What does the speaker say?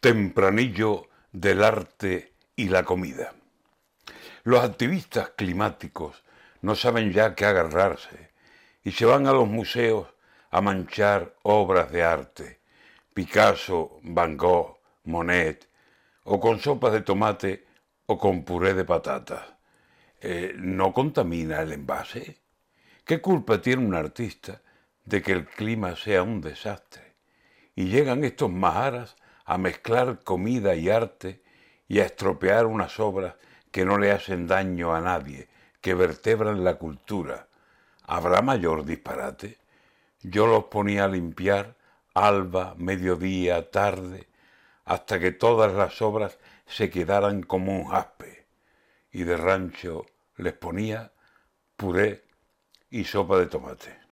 tempranillo del arte y la comida. Los activistas climáticos no saben ya qué agarrarse y se van a los museos a manchar obras de arte, Picasso, Van Gogh, Monet, o con sopas de tomate o con puré de patatas. Eh, ¿No contamina el envase? ¿Qué culpa tiene un artista de que el clima sea un desastre? Y llegan estos maharas a mezclar comida y arte y a estropear unas obras que no le hacen daño a nadie, que vertebran la cultura. ¿Habrá mayor disparate? Yo los ponía a limpiar alba, mediodía, tarde, hasta que todas las obras se quedaran como un jaspe, y de rancho les ponía puré y sopa de tomate.